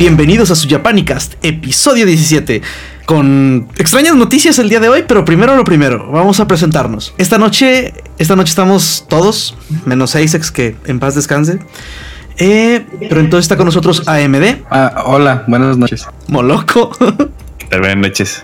Bienvenidos a su Japanicast, episodio 17. Con extrañas noticias el día de hoy, pero primero lo primero, vamos a presentarnos. Esta noche, esta noche estamos todos, menos Asex, que en paz descanse. Eh, pero entonces está con nosotros AMD. Ah, hola, buenas noches. Moloco. Buenas noches.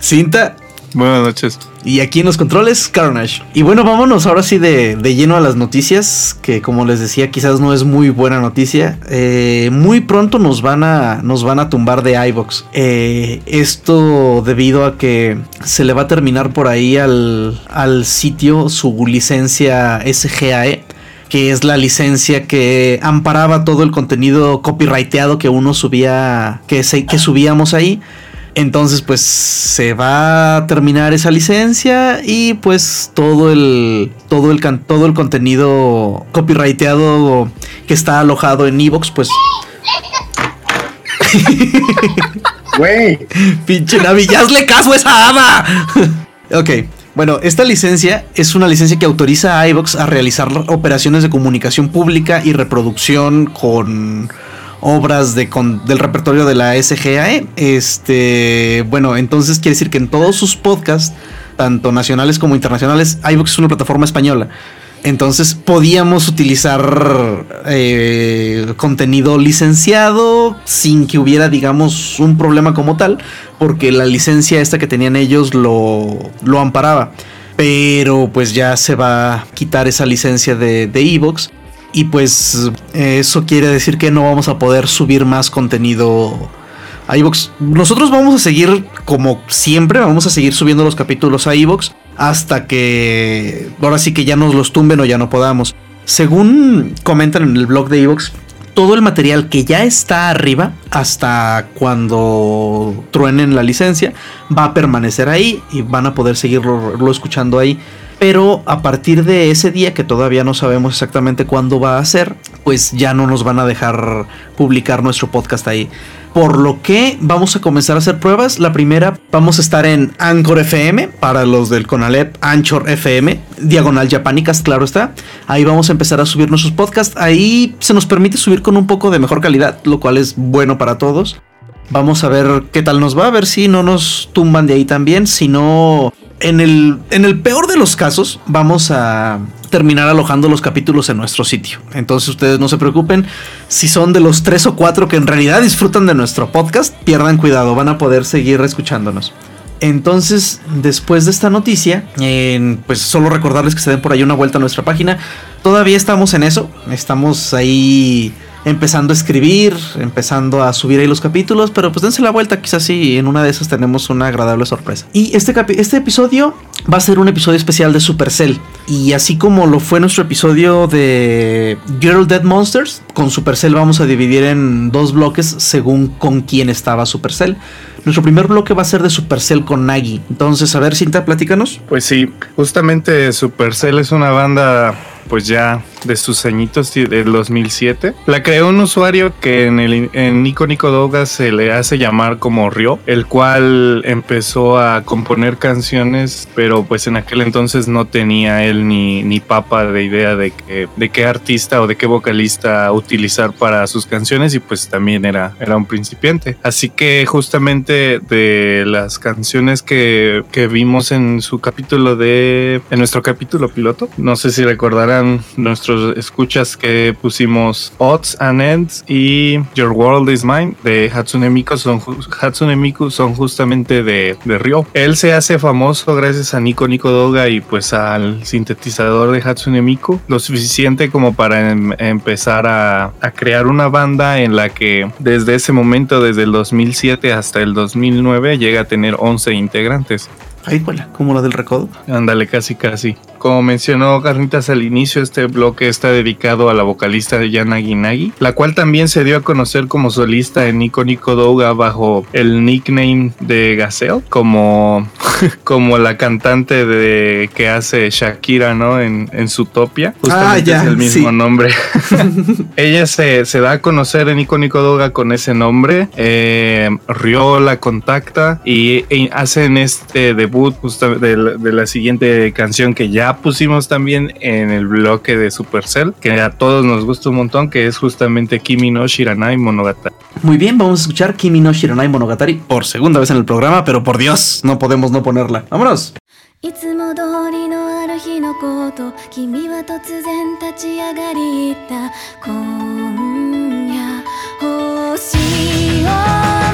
Cinta. Buenas noches. Y aquí en los controles, Carnage. Y bueno, vámonos ahora sí de, lleno a las noticias, que como les decía, quizás no es muy buena noticia. Eh, muy pronto nos van a, nos van a tumbar de iVox. Eh, esto debido a que se le va a terminar por ahí al, al sitio su licencia SGAE que es la licencia que amparaba todo el contenido copyrighteado que uno subía, que, que subíamos ahí. Entonces, pues se va a terminar esa licencia y pues todo el todo el todo el contenido copyrighteado que está alojado en Evox, pues Güey, pinche Navi, ya hazle caso a esa hada. ok. Bueno, esta licencia es una licencia que autoriza a iVox a realizar operaciones de comunicación pública y reproducción con obras de, del repertorio de la SGAE. Este, bueno, entonces quiere decir que en todos sus podcasts, tanto nacionales como internacionales, iVoox es una plataforma española. Entonces podíamos utilizar eh, contenido licenciado sin que hubiera, digamos, un problema como tal, porque la licencia esta que tenían ellos lo, lo amparaba. Pero pues ya se va a quitar esa licencia de Evox. Y pues eso quiere decir que no vamos a poder subir más contenido a iVoox. Nosotros vamos a seguir como siempre, vamos a seguir subiendo los capítulos a iVoox hasta que ahora sí que ya nos los tumben o ya no podamos. Según comentan en el blog de iVoox, todo el material que ya está arriba hasta cuando truenen la licencia va a permanecer ahí y van a poder seguirlo escuchando ahí. Pero a partir de ese día, que todavía no sabemos exactamente cuándo va a ser, pues ya no nos van a dejar publicar nuestro podcast ahí. Por lo que vamos a comenzar a hacer pruebas. La primera, vamos a estar en Anchor FM, para los del Conalep, Anchor FM, Diagonal Japanicas, claro está. Ahí vamos a empezar a subir nuestros podcasts. Ahí se nos permite subir con un poco de mejor calidad, lo cual es bueno para todos. Vamos a ver qué tal nos va, a ver si no nos tumban de ahí también, si no en el, en el peor de los casos, vamos a terminar alojando los capítulos en nuestro sitio. Entonces ustedes no se preocupen. Si son de los tres o cuatro que en realidad disfrutan de nuestro podcast, pierdan cuidado, van a poder seguir escuchándonos. Entonces, después de esta noticia, pues solo recordarles que se den por ahí una vuelta a nuestra página. Todavía estamos en eso, estamos ahí empezando a escribir, empezando a subir ahí los capítulos, pero pues dense la vuelta, quizás sí, en una de esas tenemos una agradable sorpresa. Y este, este episodio va a ser un episodio especial de Supercell. Y así como lo fue nuestro episodio de Girl Dead Monsters, con Supercell vamos a dividir en dos bloques según con quién estaba Supercell. Nuestro primer bloque va a ser de Supercell con Nagi. Entonces, a ver, Cinta, platícanos. Pues sí, justamente Supercell es una banda pues ya de sus añitos del 2007. La creó un usuario que en el en Nico se le hace llamar como Ryo, el cual empezó a componer canciones, pero pues en aquel entonces no tenía él ni, ni papa de idea de, que, de qué artista o de qué vocalista utilizar para sus canciones y pues también era, era un principiante. Así que justamente de las canciones que, que vimos en su capítulo de, en nuestro capítulo piloto, no sé si recordarán nuestros escuchas que pusimos Odds and Ends y Your World is Mine de Hatsune Miku son, Hatsune Miku son justamente de, de Ryo. Él se hace famoso gracias a Nico Nico Doga y pues al sintetizador de Hatsune Miku, lo suficiente como para em, empezar a, a crear una banda en la que desde ese momento, desde el 2007 hasta el 2009, llega a tener 11 integrantes. Ahí, como la del recodo. Ándale, casi, casi. Como mencionó Carnitas al inicio, este bloque está dedicado a la vocalista de Yana Ginagi, la cual también se dio a conocer como solista en Nico Nico Douga bajo el nickname de Gazelle, como, como la cantante de que hace Shakira, ¿no? En, en Zootopia. Justamente ah, es el mismo nombre. Ella se, se, da a conocer en Nico Nico Douga con ese nombre. Eh, Ryo la contacta y, y hacen este debut reboot de, la, de la siguiente canción que ya pusimos también en el bloque de Supercell, que a todos nos gusta un montón, que es justamente Kimi no Shiranai Monogatari. Muy bien, vamos a escuchar Kimi no Shiranai Monogatari por segunda vez en el programa, pero por Dios, no podemos no ponerla. ¡Vámonos! いつも通りのある日のこと君は突然立ち上がりった今夜星を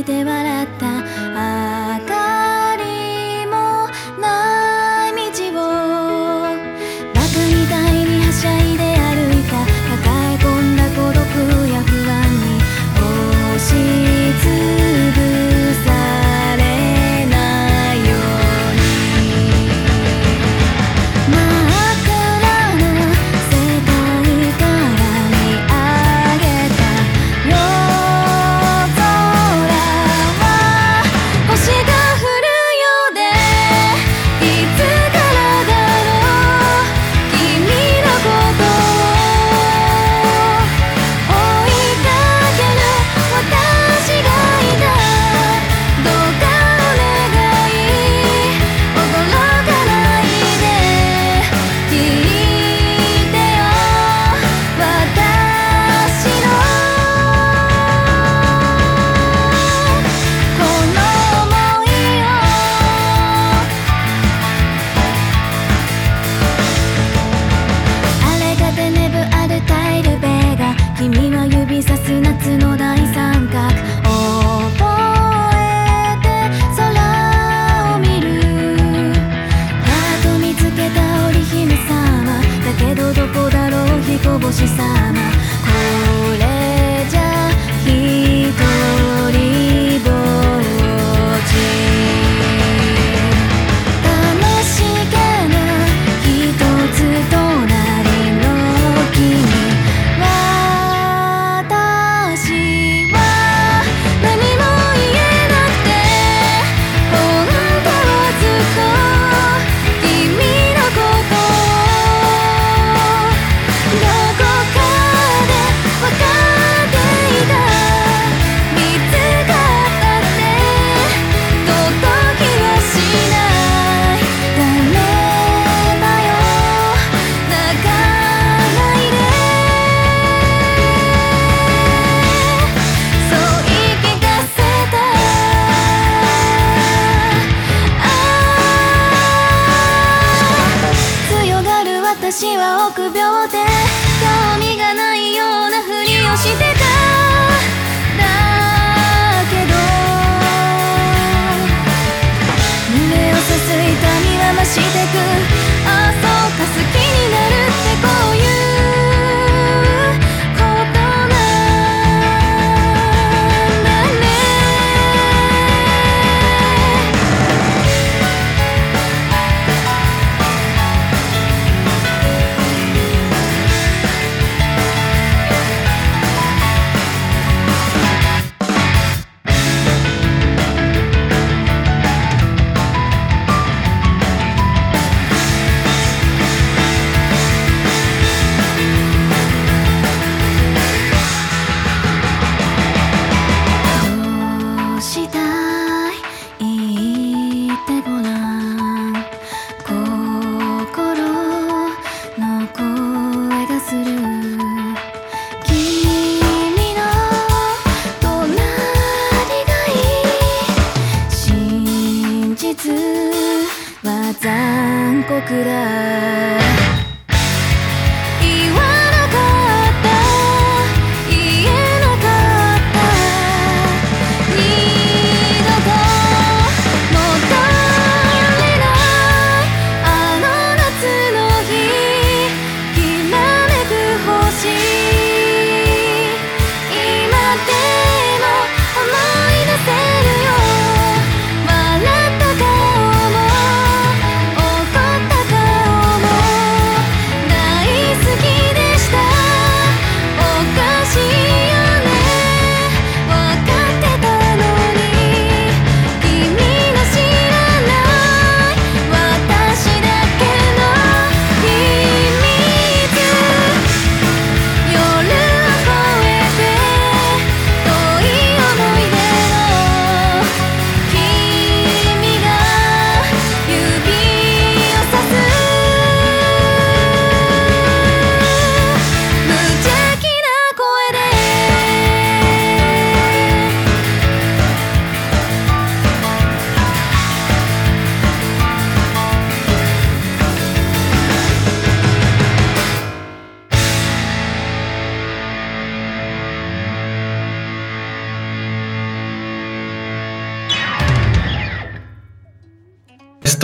いて笑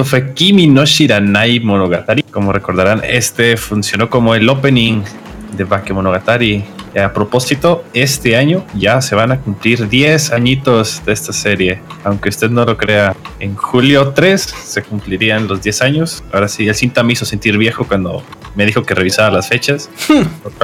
fue Kimi no Shiranai Monogatari. Como recordarán, este funcionó como el opening de Bakemonogatari a propósito, este año ya se van a cumplir 10 añitos de esta serie. Aunque usted no lo crea, en julio 3 se cumplirían los 10 años. Ahora sí, el cinta me hizo sentir viejo cuando me dijo que revisara las fechas.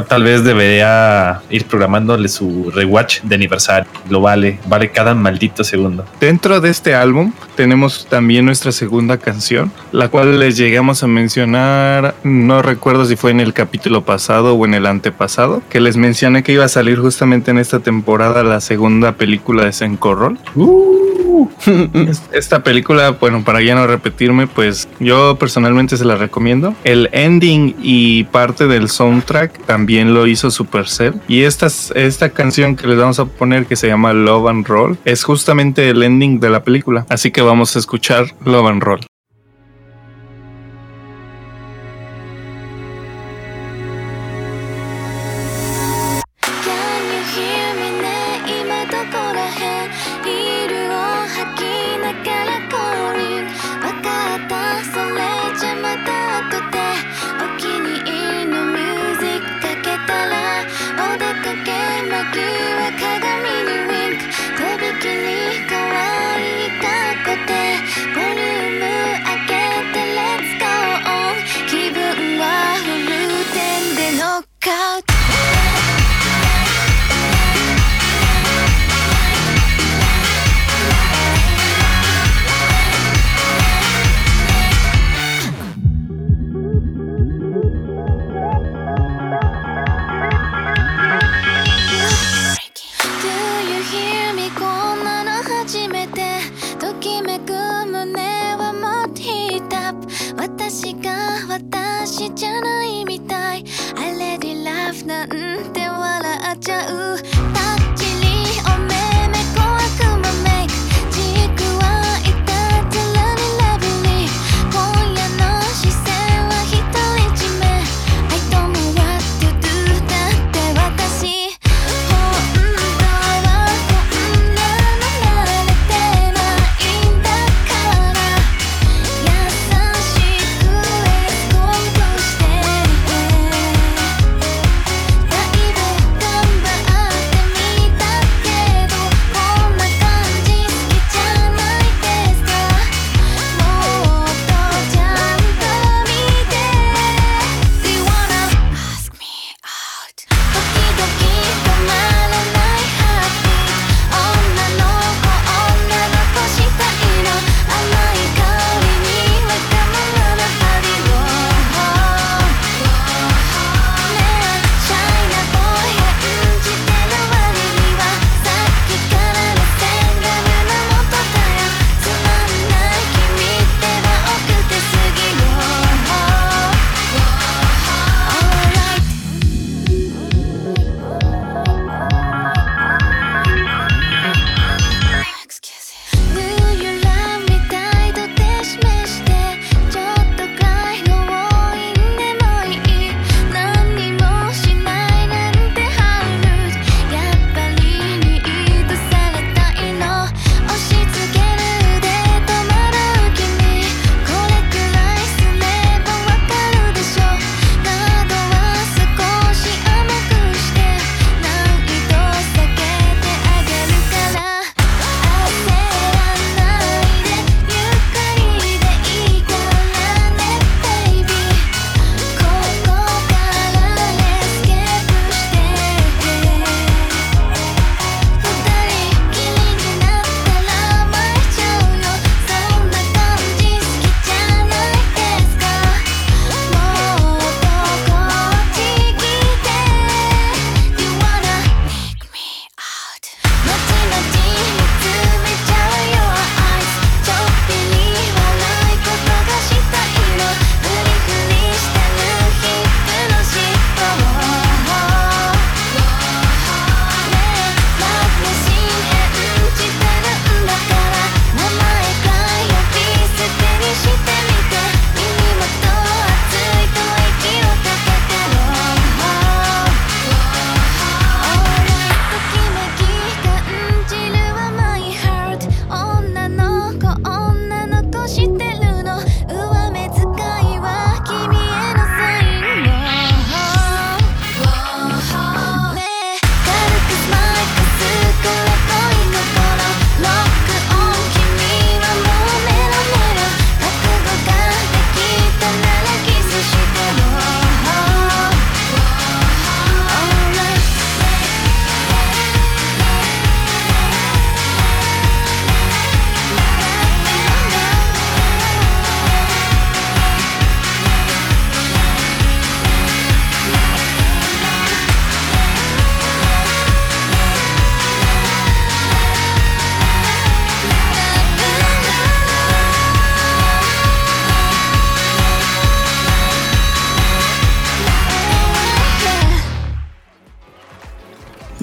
Tal vez debería ir programándole su rewatch de aniversario. Lo vale, vale cada maldito segundo. Dentro de este álbum tenemos también nuestra segunda canción, la cual les llegamos a mencionar, no recuerdo si fue en el capítulo pasado o en el antepasado, que les mencioné que iba a salir justamente en esta temporada la segunda película de Senkorol. Uh. esta película, bueno, para ya no repetirme, pues yo personalmente se la recomiendo. El ending y parte del soundtrack también lo hizo Supercell. Y esta, esta canción que les vamos a poner, que se llama Love and Roll, es justamente el ending de la película. Así que vamos a escuchar Love and Roll.「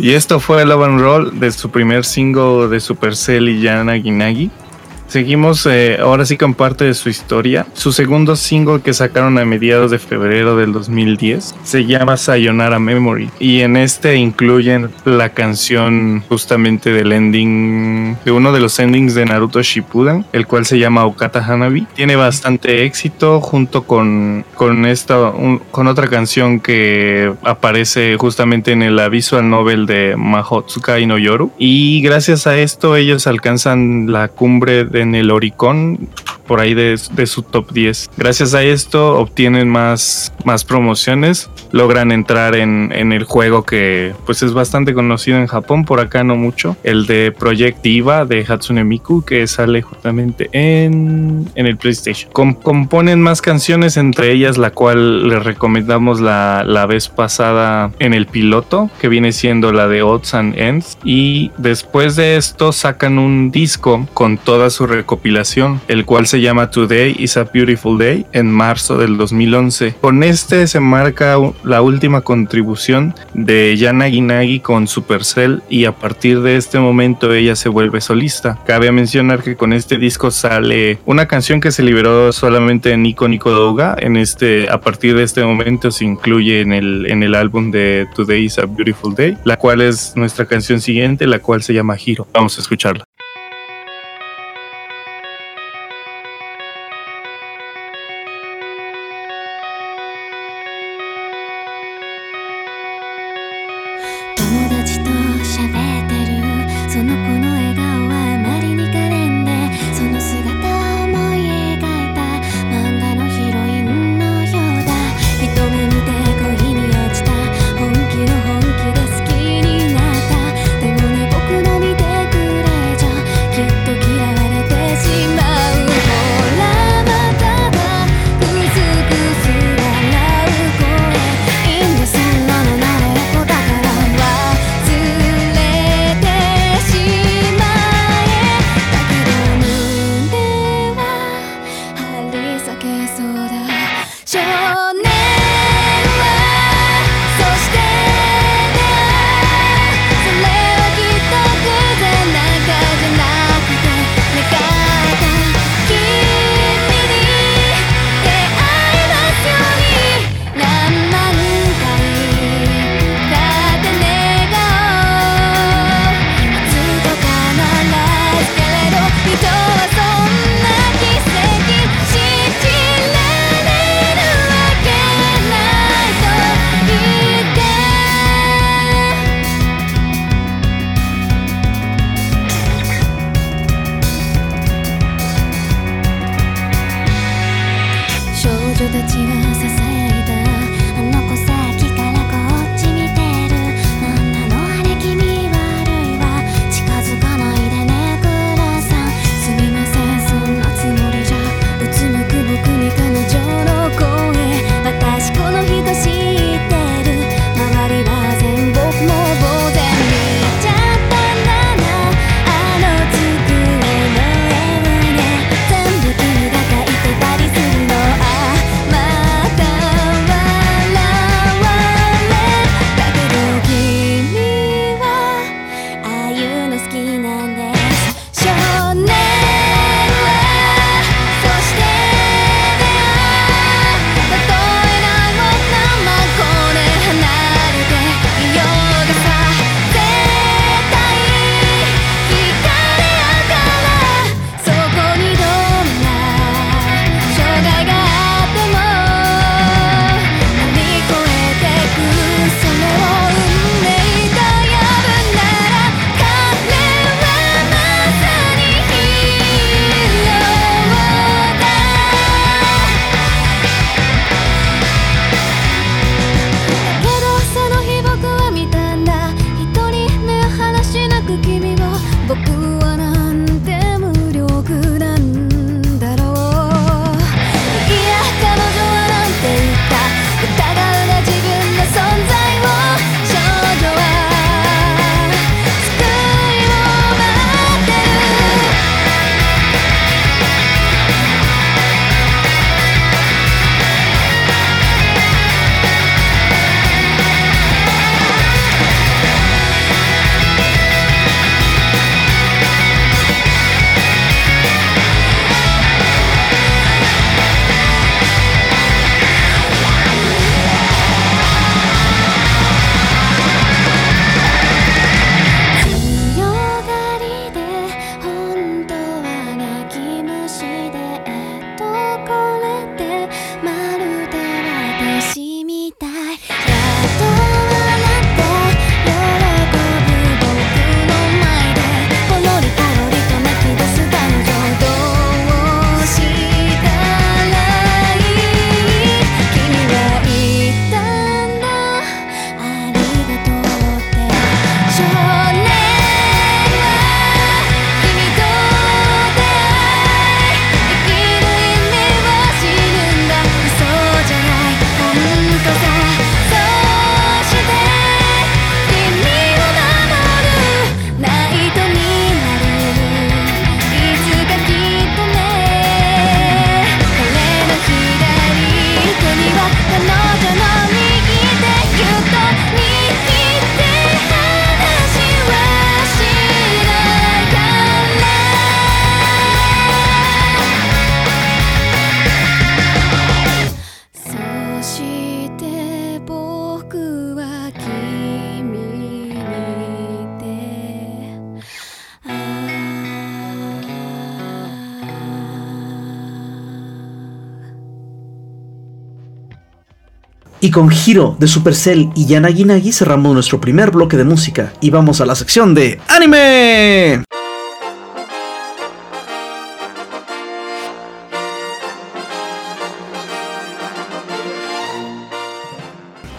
Y esto fue Love and Roll de su primer single de Supercell y Yana Ginagi. Seguimos eh, ahora sí con parte de su historia. Su segundo single que sacaron a mediados de febrero del 2010 se llama Sayonara Memory y en este incluyen la canción justamente del ending de uno de los endings de Naruto Shippuden, el cual se llama Okata Hanabi. Tiene bastante éxito junto con con esta con otra canción que aparece justamente en el visual novel de Mahotsukai no Yoru y gracias a esto ellos alcanzan la cumbre de en el Oricon por ahí de, su top 10. Gracias a esto obtienen más, más promociones, logran entrar en, el juego que pues es bastante conocido en Japón, por acá no mucho, el de Project Diva de Hatsune Miku que sale justamente en, en el PlayStation. componen más canciones, entre ellas la cual les recomendamos la, la vez pasada en el piloto, que viene siendo la de Odds and Ends, y después de esto sacan un disco con toda recopilación, el cual se llama Today is a Beautiful Day en marzo del 2011. Con este se marca la última contribución de Yana Ginagi con Supercell y a partir de este momento ella se vuelve solista. Cabe mencionar que con este disco sale una canción que se liberó solamente en Nico Nico Doga. En este, a partir de este momento se incluye en el, en el álbum de Today is a Beautiful Day, la cual es nuestra canción siguiente, la cual se llama Hiro. Vamos a escucharla.「con Hiro de Supercell y Yanagi Nagi cerramos nuestro primer bloque de música y vamos a la sección de anime.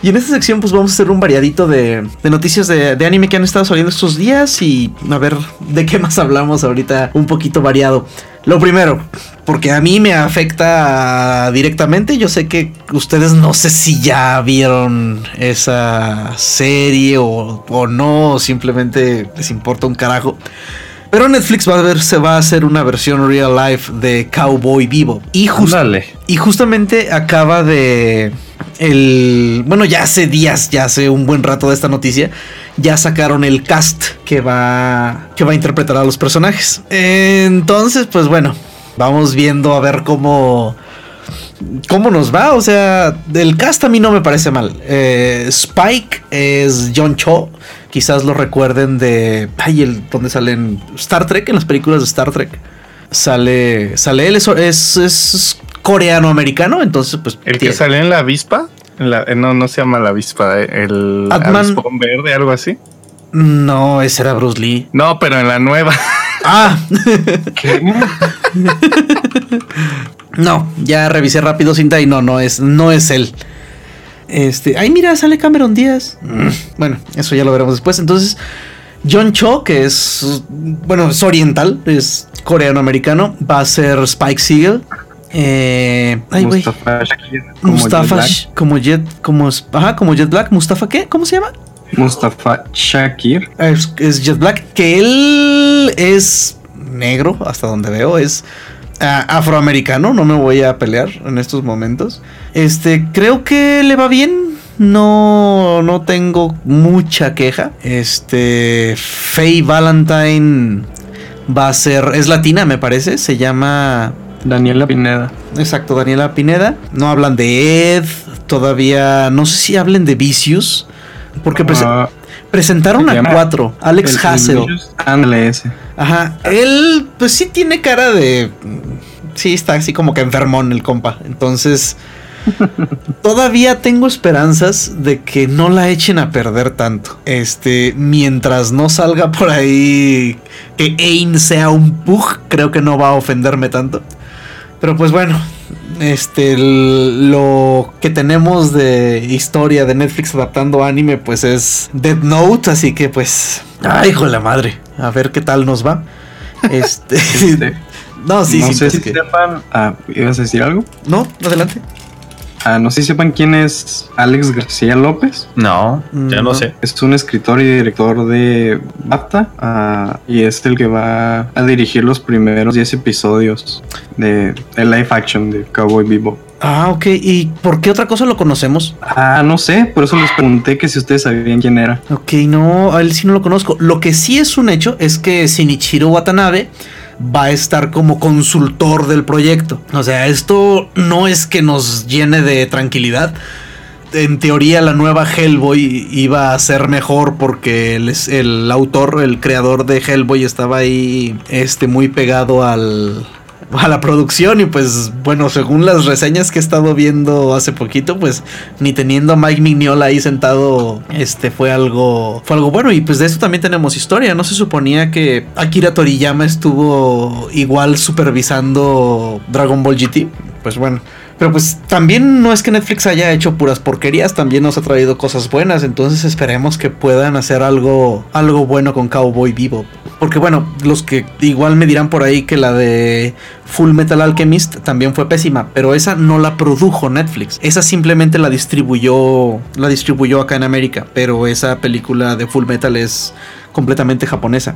Y en esta sección pues vamos a hacer un variadito de, noticias de, anime que han estado saliendo estos días y a ver de qué más hablamos ahorita un poquito variado. Lo primero, porque a mí me afecta directamente, yo sé que ustedes no sé si ya vieron esa serie o, o no, o simplemente les importa un carajo. Pero Netflix va a ver, se va a hacer una versión real life de Cowboy Vivo. Y, just, y justamente acaba de. El. Bueno, ya hace días, ya hace un buen rato de esta noticia. Ya sacaron el cast que va. que va a interpretar a los personajes. Entonces, pues bueno. Vamos viendo a ver cómo. ¿Cómo nos va? O sea, del cast a mí no me parece mal. Eh, Spike es John Cho. Quizás lo recuerden de. Ay, el donde salen Star Trek, en las películas de Star Trek. Sale. Sale él, es, es, es coreano-americano. Entonces, pues. El tiene. que sale en la avispa. En la, no, no se llama la avispa. El Atman. verde, algo así. No, ese era Bruce Lee. No, pero en la nueva. Ah. no, ya revisé rápido cinta y no, no es, no es él. Este, ay, mira, sale Cameron Díaz. Bueno, eso ya lo veremos después. Entonces, John Cho, que es, bueno, es oriental, es coreano-americano, va a ser Spike Siegel. Eh, ay, güey. Mustafa Shakir, como Mustafa, Jet como Jet, como, ajá, como Jet Black. Mustafa, ¿qué? ¿Cómo se llama? Mustafa Shakir. Es, es, Jet Black, que él es negro, hasta donde veo, es uh, afroamericano, no me voy a pelear en estos momentos. Este, creo que le va bien. No, no tengo mucha queja. Este, Faye Valentine va a ser, es latina, me parece, se llama Daniela Pineda. Exacto, Daniela Pineda. No hablan de Ed, todavía, no sé si hablen de Vicious. Porque uh, presentaron a cuatro. Alex Hassel. Ándale ese. Ajá. Él, pues sí tiene cara de. Sí, está así como que enfermón el compa. Entonces. todavía tengo esperanzas de que no la echen a perder tanto. Este, mientras no salga por ahí que Ain sea un pug, creo que no va a ofenderme tanto. Pero pues bueno, este lo que tenemos de historia de Netflix adaptando anime pues es Dead Note, así que pues ay hijo de la madre, a ver qué tal nos va. Este, este no, sí, no sí, sé es si que- sepan, ah, ¿ibas a decir algo? No, adelante. Ah, no sé si sepan quién es Alex García López. No, ya No. no sé. Es un escritor y director de BAFTA ah, y es el que va a dirigir los primeros 10 episodios de, de live action de Cowboy Vivo. Ah, ok. ¿Y por qué otra cosa lo conocemos? Ah, no sé, por eso les pregunté que si ustedes sabían quién era. Ok, no, a él sí no lo conozco. Lo que sí es un hecho es que Shinichiro Watanabe va a estar como consultor del proyecto. O sea, esto no es que nos llene de tranquilidad. En teoría la nueva Hellboy iba a ser mejor porque el, el autor, el creador de Hellboy estaba ahí este, muy pegado al, a la producción y pues bueno, según las reseñas que he estado viendo hace poquito, pues ni teniendo a Mike Mignola ahí sentado, este fue algo fue algo bueno. Y pues de eso también tenemos historia, no se suponía que Akira Toriyama estuvo igual supervisando Dragon Ball GT, pues bueno, pero pues también no es que Netflix haya hecho puras porquerías, también nos ha traído cosas buenas, entonces esperemos que puedan hacer algo algo bueno con Cowboy Vivo. Porque bueno, los que igual me dirán por ahí que la de Full Metal Alchemist también fue pésima, pero esa no la produjo Netflix. Esa simplemente la distribuyó la distribuyó acá en América, pero esa película de Full Metal es completamente japonesa.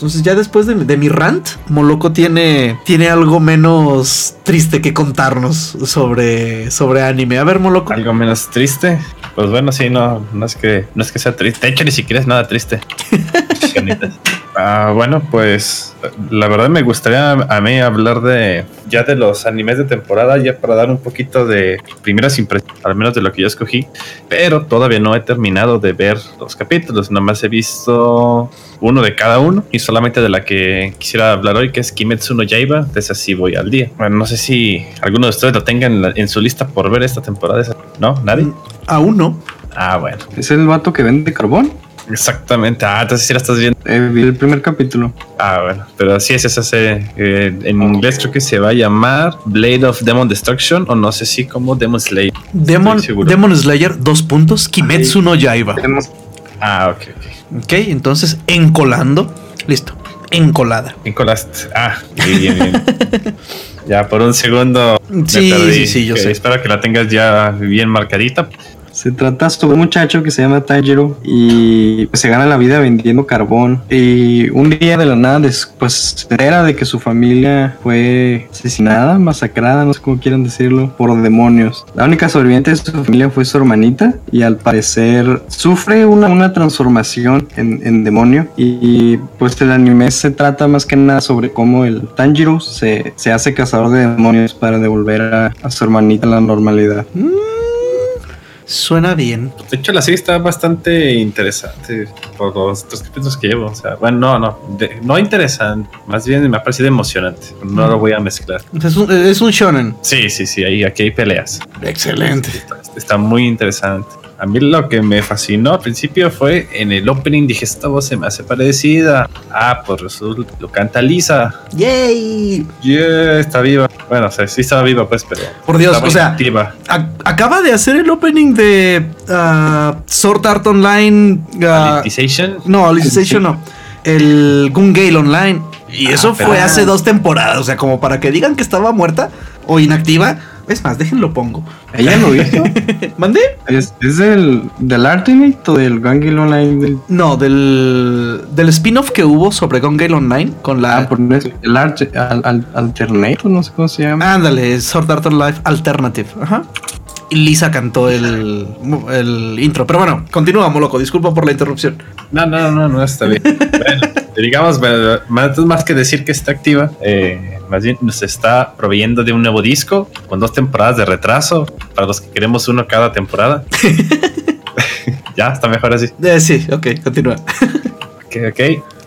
Entonces ya después de, de, mi rant, Moloco tiene, tiene algo menos triste que contarnos sobre, sobre anime. A ver, Moloco. Algo menos triste. Pues bueno, sí, no, no es que no es que sea triste. De hecho, ni siquiera es nada triste. Ah, bueno, pues la verdad me gustaría a mí hablar de ya de los animes de temporada, ya para dar un poquito de primeras impresiones, al menos de lo que yo escogí, pero todavía no he terminado de ver los capítulos, nomás he visto uno de cada uno y solamente de la que quisiera hablar hoy, que es Kimetsu no Yaiba, de esa sí voy al día. Bueno, no sé si alguno de ustedes lo tenga en, su lista por ver esta temporada, ¿no? ¿Nadie? Aún no. Ah, bueno, ¿Es el vato que vende carbón? Exactamente. Ah, entonces sí la estás viendo. Eh, vi el primer capítulo. Ah, bueno, pero sí es esa serie. Eh, en inglés creo que se va a llamar Blade of Demon Destruction o no sé si como Demon Slayer. Demon. Demon Slayer, dos puntos. Kimetsu no Yaiba. Tenemos Ah, ok, ok. Ok, entonces encolando. Listo. Encolada. Nicolás. Ah, bien, bien, bien. ya por un segundo. me Sí, perdí. sí, sí, yo sé. Espero que la tengas ya bien marcadita. Se trata sobre un muchacho que se llama Tanjiro y pues, se gana la vida vendiendo carbón. Y un día de la nada, pues se entera de que su familia fue asesinada, masacrada, no sé cómo quieran decirlo, por demonios. La única sobreviviente de su familia fue su hermanita y al parecer sufre una, una transformación en, demonio. Y pues el anime se trata más que nada sobre cómo el Tanjiro se, se hace cazador de demonios para devolver a, a su hermanita a la normalidad. Suena bien. De hecho, la serie está bastante interesante por los tres capítulos que llevo. O sea, bueno, no, no, de- no interesante. Más bien me ha parecido emocionante. No lo voy a mezclar. Es un, es un shonen. Sí, sí, sí, ahí, aquí hay peleas. Excelente. Está, está muy interesante. A mí lo que me fascinó al principio fue en el opening dije, esta voz se me hace parecida. Ah, pues resulta, lo canta Lisa. ¡Yay! Yeah, está viva. Bueno, o sea, sí estaba viva, pues, pero. Por Dios, o sea, acaba de hacer el opening de ah, Sword Art Online. ah, Alicization. no, Alicization no. El Gun Gale Online. Y Ah, eso pero- fue hace dos temporadas. O sea, como para que digan que estaba muerta o inactiva. Es más, déjenlo pongo. ¿Ella lo hizo? ¿Mandé? ¿Es, es del, del Ultimate o del Gangil Online? del- No, del, del spin-off que hubo sobre Gun Gale Online con la. Ah, por eso, el Arte- al, al- Alternate, no sé cómo se llama. Ándale, Sword Art Online Alternative. Ajá. Y Lisa cantó el, el intro. Pero bueno, continuamos, loco. Disculpa por la interrupción. No, no, no, no está bien. bueno, digamos, más, más que decir que está activa, eh, más bien nos está proveyendo de un nuevo disco con dos temporadas de retraso para los que queremos uno cada temporada. ya, está mejor así. Eh, sí, ok, continúa. Ok, ok.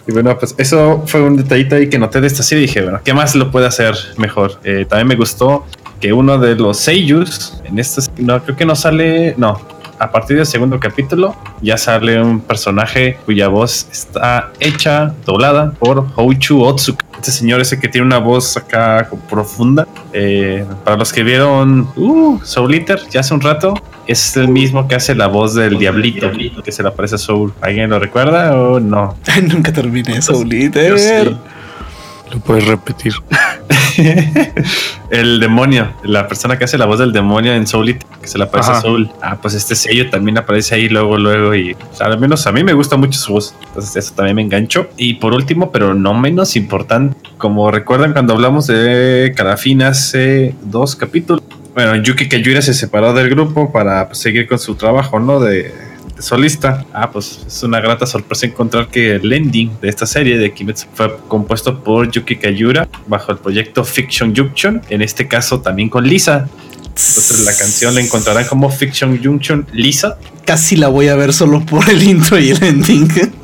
Y bueno, pues eso fue un detallito ahí que noté de esta serie y dije, bueno, ¿qué más lo puede hacer mejor? Eh, también me gustó que uno de los seiyus en esta, no, creo que no sale, no, a partir del segundo capítulo ya sale un personaje cuya voz está hecha, doblada por Houchu Otsuka. Este señor ese que tiene una voz acá profunda. Eh, para los que vieron uh, Soul Eater ya hace un rato, es el mismo que hace la voz del diablito que se le aparece a Soul. ¿Alguien lo recuerda o no? Nunca terminé líder. sí. Lo puedes repetir. el demonio, la persona que hace la voz del demonio en Soul que se le aparece a. Soul. Ah, pues este sello también aparece ahí luego, luego. Y o sea, al menos a mí me gusta mucho su voz. Entonces, eso también me enganchó. Y por último, pero no menos importante, como recuerdan cuando hablamos de Karafin hace dos capítulos. Bueno, Yuki Kayura se separó del grupo para pues, seguir con su trabajo, ¿no? De solista. Ah, pues es una grata sorpresa encontrar que el ending de esta serie de Kimetsu fue compuesto por Yuki Kayura bajo el proyecto Fiction Junction, en este caso también con Lisa. Entonces la canción la encontrarán como Fiction Junction Lisa. Casi la voy a ver solo por el intro y el ending.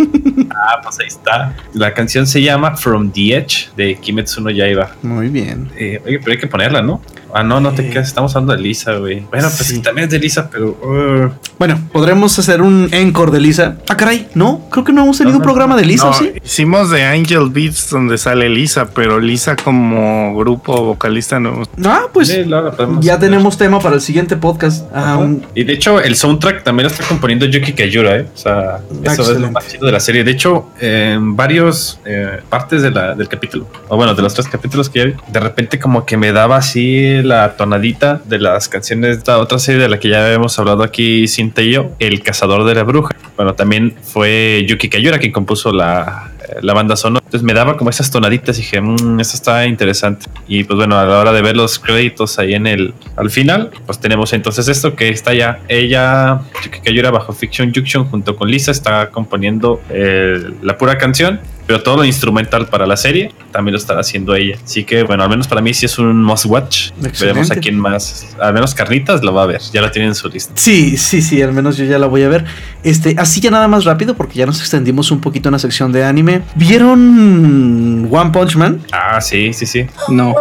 Ah, pues ahí está. La canción se llama From the Edge de Kimetsu no Yaiba. Muy bien. Eh, oye, pero hay que ponerla, ¿no? Ah, no, no te Sí. quedas. Estamos hablando de Lisa, güey. Bueno, pues Sí. también es de Lisa, pero. uh, Bueno, podremos hacer un encore de Lisa. Ah, caray, no, creo que no hemos tenido No, un no, programa de Lisa, No, ¿o ¿sí? Hicimos de Angel Beats donde sale Lisa, pero Lisa como grupo vocalista no. Ah, pues sí, podemos ya hacer. tenemos tema para el siguiente podcast. Ah, un- Y de hecho, el soundtrack también lo está componiendo Yuki Kayura, ¿eh? O sea, eso es lo Excelente. más chido de la serie. De hecho, en varios eh, partes de la- del capítulo, o bueno, de los tres capítulos que ya vi, de repente como que me daba así la tonadita de las canciones de la otra serie de la que ya habíamos hablado aquí, Cinta y yo, El Cazador de la Bruja. Bueno, también fue Yuki Kayura quien compuso la, la banda sonora. Entonces me daba como esas tonaditas y dije, mmm, esto está interesante. Y pues bueno, a la hora de ver los créditos ahí en el, al final, pues tenemos entonces esto que está ya, ella, que yo era bajo Fiction Junction junto con Lisa, está componiendo eh, la pura canción pero todo lo instrumental para la serie también lo estará haciendo ella. Así que, bueno, al menos para mí sí es un must watch. Veremos a quién más, al menos Carnitas lo va a ver, ya la tiene en su lista. Sí, sí, sí, al menos yo ya la voy a ver. Este, así ya nada más rápido, porque ya nos extendimos un poquito en la sección de anime. ¿Vieron One Punch Man? Ah, sí, sí, sí. No.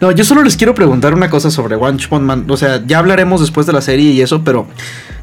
No, yo solo les quiero preguntar una cosa sobre One Punch Man. O sea, ya hablaremos después de la serie y eso, pero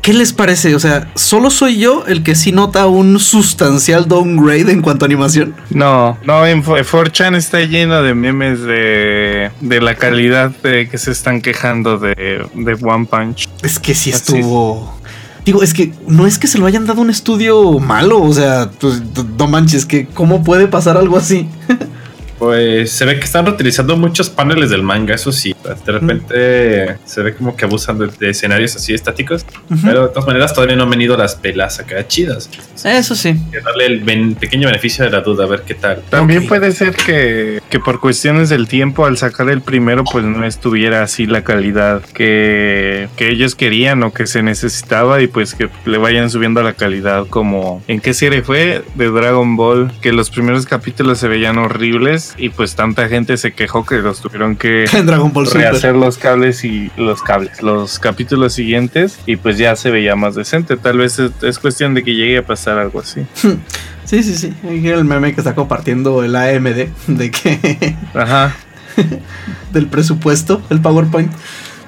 ¿qué les parece? O sea, ¿solo soy yo el que sí nota un sustancial downgrade en cuanto a animación? No, no, en 4chan está lleno de memes de, de la calidad de que se están quejando de, de One Punch. Es que sí estuvo... Digo, es que no es que se lo hayan dado un estudio malo, o sea, pues no manches, que cómo puede pasar algo así. Pues se ve que están reutilizando muchos paneles del manga, eso sí. De repente se ve como que abusan de, escenarios así estáticos. Pero de todas maneras todavía no han venido las pelas acá chidas. eso sí. darle el pequeño beneficio de la duda, a ver qué tal. También puede ser que, que, por cuestiones del tiempo, al sacar el primero, pues no estuviera así la calidad que, que ellos querían o que se necesitaba y pues que le vayan subiendo la calidad como... ¿En qué serie fue? De Dragon Ball, que los primeros capítulos se veían horribles y pues tanta gente se quejó que los tuvieron que Dragon Ball rehacer los cables y los cables, los capítulos siguientes y pues ya se veía más decente. Tal vez es, cuestión de que llegue a pasar algo así. Sí, sí, sí. El meme que está compartiendo el AMD de que... Ajá. del presupuesto, el PowerPoint.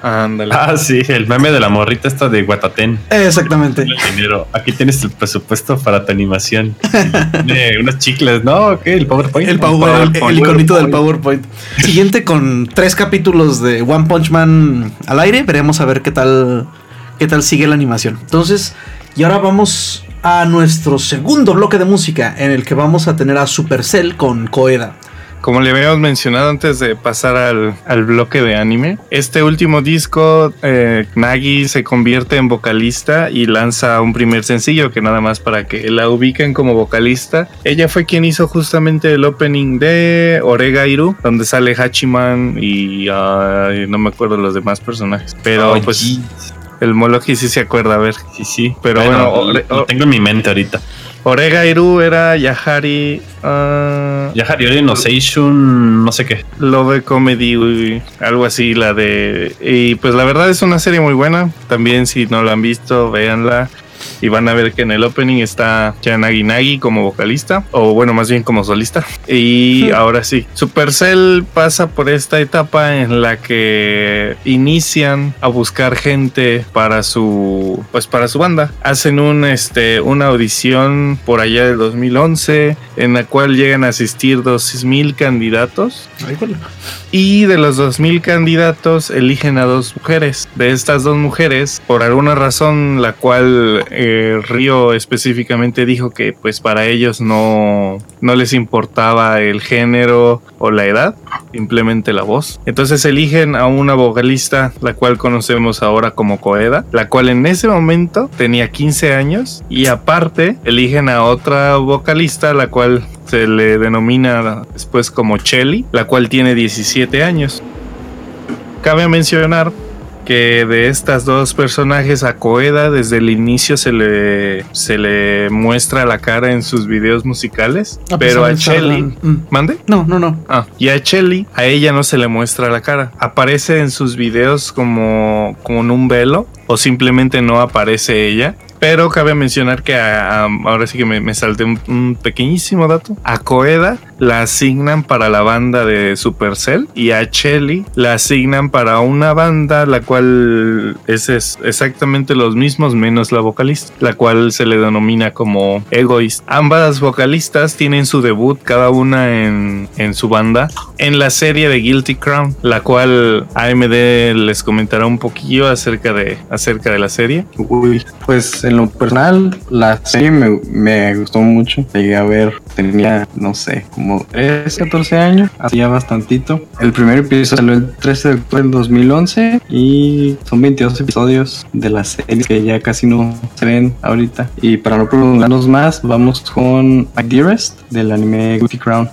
Ándale. Ah, sí, el meme de la morrita esta de Guatatén. Exactamente. El dinero. Aquí tienes el presupuesto para tu animación. Tiene unas chicles, ¿no? ¿Qué? El PowerPoint. El, el, iconito del PowerPoint. Siguiente con tres capítulos de One Punch Man al aire. Veremos a ver qué tal, qué tal sigue la animación. Entonces, y ahora vamos a nuestro segundo bloque de música en el que vamos a tener a Supercell con Koeda. Como le habíamos mencionado antes de pasar al, bloque de anime, este último disco, eh, Nagi se convierte en vocalista y lanza un primer sencillo que nada más para que la ubiquen como vocalista. Ella fue quien hizo justamente el opening de Orega Iru, donde sale Hachiman y no me acuerdo los demás personajes. Pero pues el Moloki sí se acuerda, a ver. Sí, sí. Pero bueno, lo tengo en mi mente ahorita. Orega Iru era Yahari. Uh, Yahari Seishun, no sé qué. Love Comedy, algo así, la de. Y pues la verdad es una serie muy buena. También, si no la han visto, véanla y van a ver que en el opening está Yanagi Nagi como vocalista, o bueno, más bien como solista. Y ahora sí, Supercell pasa por esta etapa en la que inician a buscar gente para su, pues para su banda. Hacen un, este, una audición por allá del 2011 en la cual llegan a asistir 2.000 candidatos. Y de los 2.000 candidatos eligen a dos mujeres. De estas dos mujeres, por alguna razón la cual eh, Río específicamente dijo que pues para ellos no, no les importaba el género o la edad, simplemente la voz. Entonces eligen a una vocalista, la cual conocemos ahora como Coeda, la cual en ese momento tenía 15 años y aparte eligen a otra vocalista, la cual se le denomina después como Chelly, la cual tiene 17 años. Cabe mencionar que de estas dos personajes a Coeda desde el inicio se le, se le muestra la cara en sus videos musicales, pero a Chelly, mm. ¿mande? No, no, no. Ah, y a Chelly, a ella no se le muestra la cara. Aparece en sus videos como, en un velo o simplemente no aparece ella. Pero cabe mencionar que ahora sí que me, me salté un, pequeñísimo dato. A Coeda la asignan para la banda de Supercell y a Chelly la asignan para una banda la cual es, exactamente los mismos menos la vocalista, la cual se le denomina como Egoist. Ambas vocalistas tienen su debut cada una en, en su banda en la serie de Guilty Crown, la cual AMD les comentará un poquillo acerca de, acerca de la serie. Uy, pues el en lo personal, la serie me, me gustó mucho. Llegué a ver, tenía, no sé, como 13, 14 años, hacía bastantito. El primer episodio salió el 13 de octubre del 2011 y son 22 episodios de la serie que ya casi no se ven ahorita. Y para no prolongarnos más, vamos con My Dearest del anime Guilty Crown.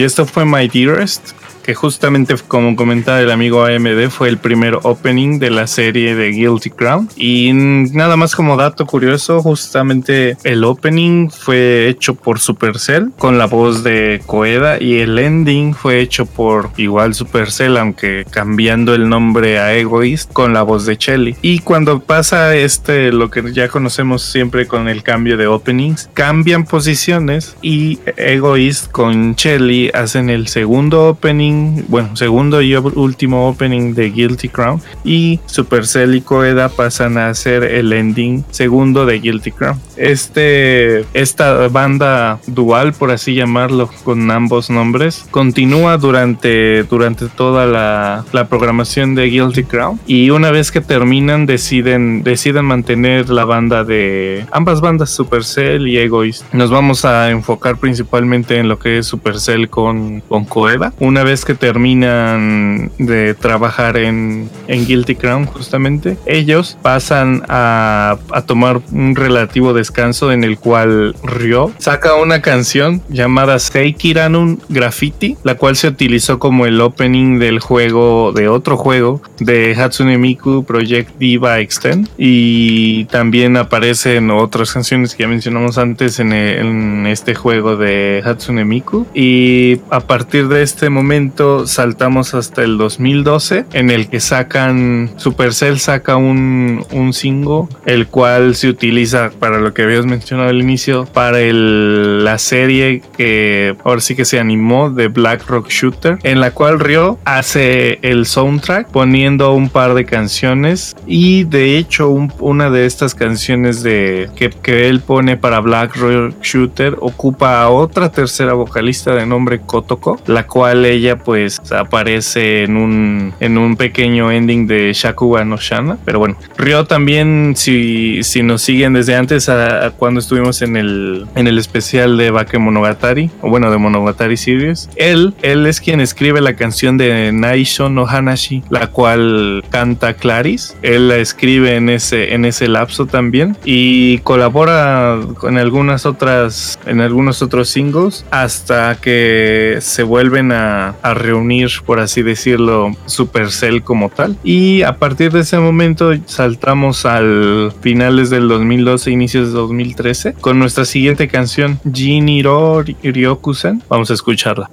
Y esto fue My Dearest, que justamente como comentaba el amigo AMD fue el primer opening de la serie de Guilty Crown. Y nada más como dato curioso, justamente el opening fue hecho por Supercell con la voz de Koeda y el ending fue hecho por igual Supercell, aunque cambiando el nombre a Egoist con la voz de Shelly. Y cuando pasa este, lo que ya conocemos siempre con el cambio de openings, cambian posiciones y Egoist con Shelly hacen el segundo opening, bueno, segundo y último opening de Guilty Crown y Supercell y Koeda pasan a hacer el ending segundo de Guilty Crown. Este, esta banda dual, por así llamarlo, con ambos nombres, continúa durante, durante toda la, programación de Guilty Crown y una vez que terminan deciden, deciden mantener la banda de ambas bandas, Supercell y Egoist. Nos vamos a enfocar principalmente en lo que es Supercell con, con Koeda. Una vez que terminan de trabajar en, en Guilty Crown, justamente, ellos pasan a, a tomar un relativo descanso en el cual Ryo saca una canción llamada Seikiranun Graffiti, la cual se utilizó como el opening del juego, de otro juego, de Hatsune Miku Project Diva Extend. Y también aparecen otras canciones que ya mencionamos antes en, en este juego de Hatsune Miku. Y a partir de este momento saltamos hasta el 2012, en el que sacan, Supercell saca un, un single, el cual se utiliza para lo que habías mencionado al inicio, para el, la serie que ahora sí que se animó de Black Rock Shooter, en la cual Ryo hace el soundtrack poniendo un par de canciones y de hecho un- una de estas canciones de que, que él pone para Black Rock Shooter ocupa a otra tercera vocalista de nombre Kotoko, la cual ella pues aparece en un en un pequeño ending de Shakuga no Shana, pero bueno, Ryo también si, si nos siguen desde antes a, cuando estuvimos en el en el especial de Bakemonogatari o bueno de Monogatari Series, él él es quien escribe la canción de Naisho no Hanashi, la cual canta Claris. Él la escribe en ese, en ese lapso también y colabora con algunas otras, en algunos otros singles hasta que se vuelven a, a reunir, por así decirlo, Supercell como tal. Y a partir de ese momento saltamos al finales del 2012, inicios de 2013, con nuestra siguiente canción, Jiniro Ryokusen. Vamos a escucharla.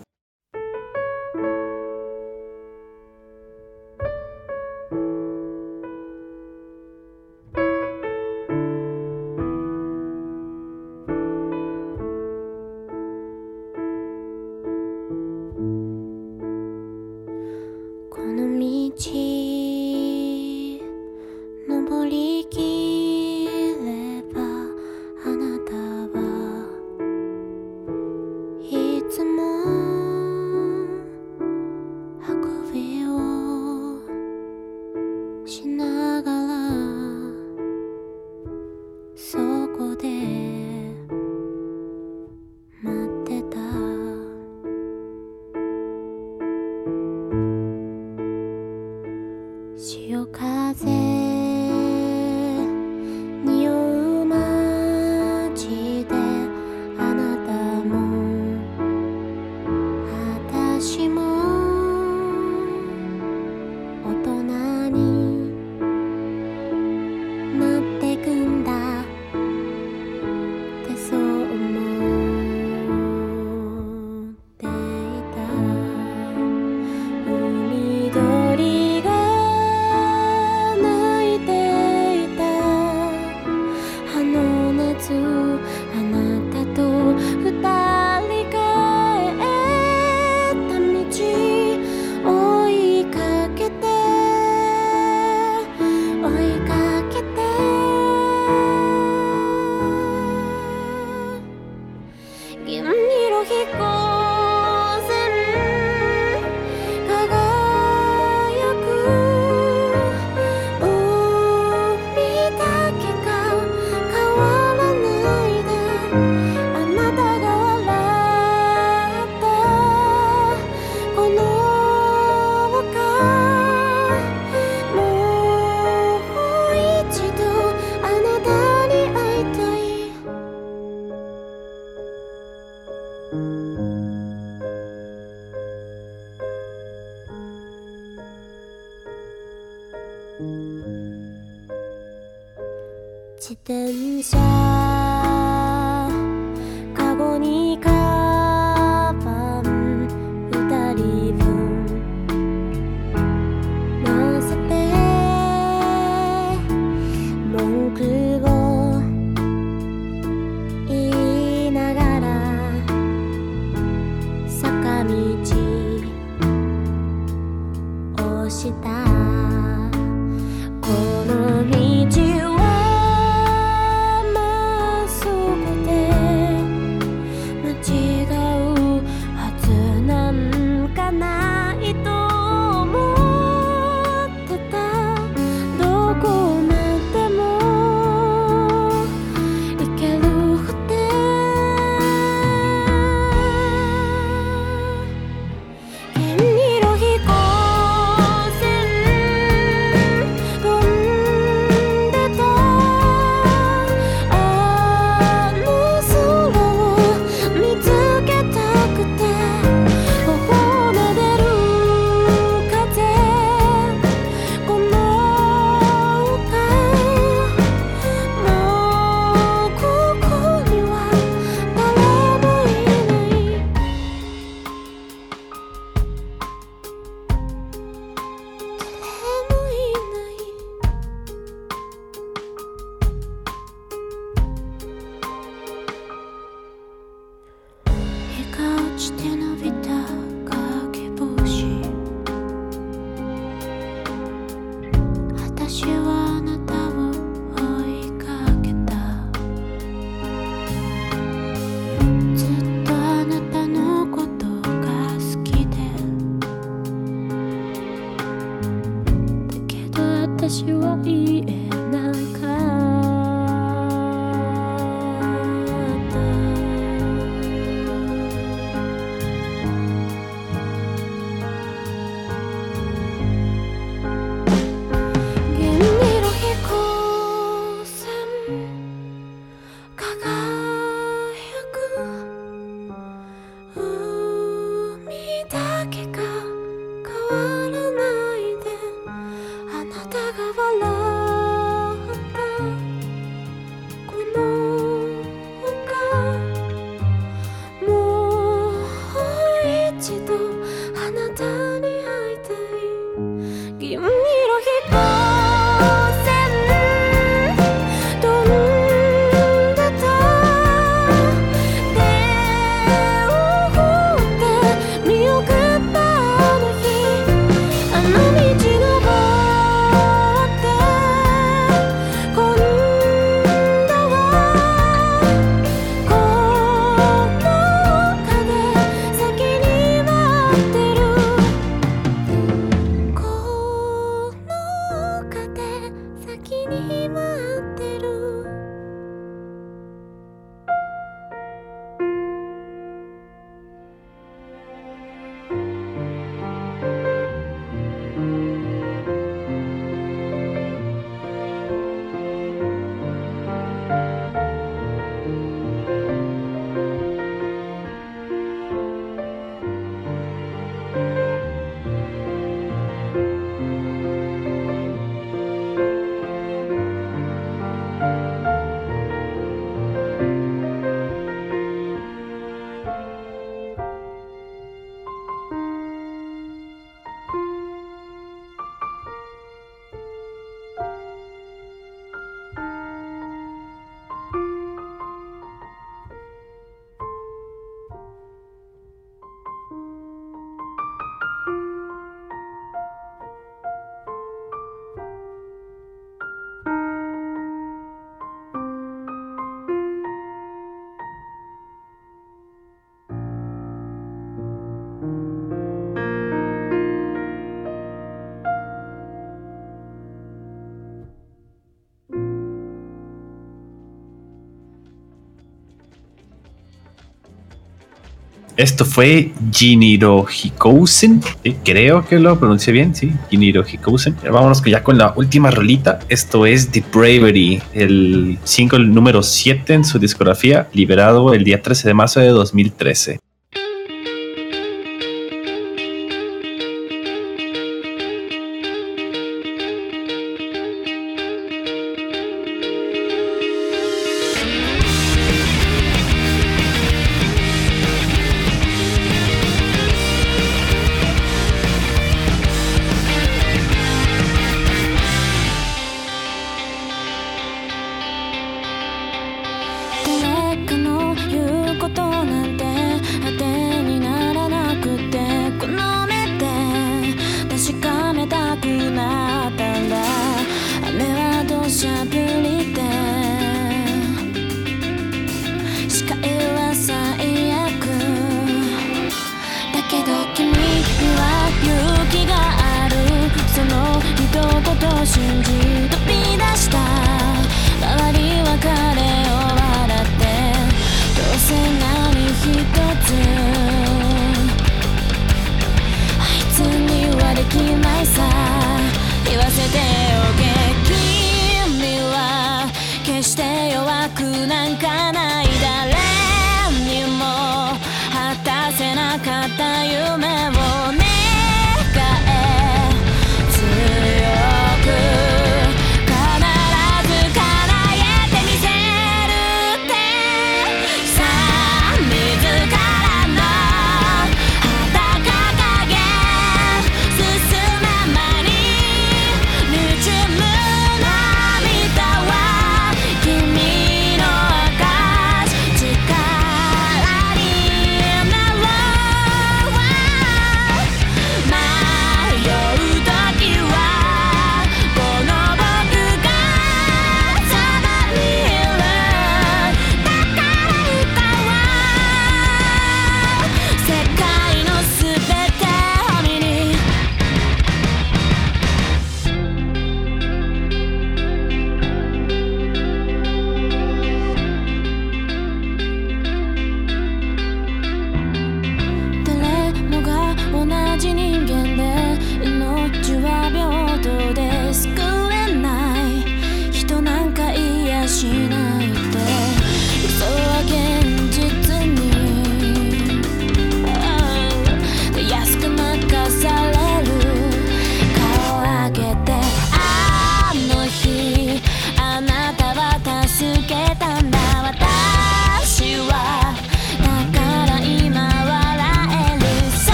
Esto fue Jiniro Hikousen. Eh, creo que lo pronuncié bien, sí. Jiniro Hikousen. Vámonos ya con la última rolita. Esto es The Bravery, el single número 7 en su discografía, liberado el día 13 de marzo de 2013.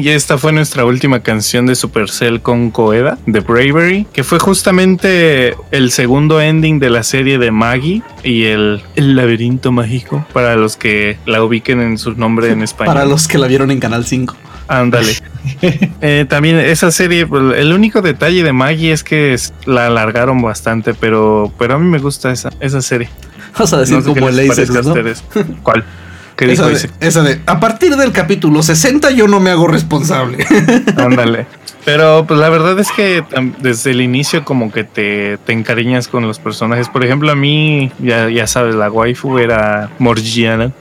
Y esta fue nuestra última canción de Supercell con Koeda, de Bravery, que fue justamente el segundo ending de la serie de Maggie y el, el laberinto mágico, para los que la ubiquen en su nombre en español. Para los que la vieron en Canal 5. Ándale. Eh, también esa serie, pues, el único detalle de Maggie es que la alargaron bastante, pero, pero a mí me gusta esa, esa serie. Vas a decir No sé qué como parece a ¿no? ¿Cuál? ¿Qué dijo Esa de, Isaac? esa de, a partir del capítulo 60 yo no me hago responsable. Ándale. Pero pues la verdad es que desde el inicio como que te, te encariñas con los personajes. Por ejemplo, a mí, ya, ya sabes, la waifu era Morgiana.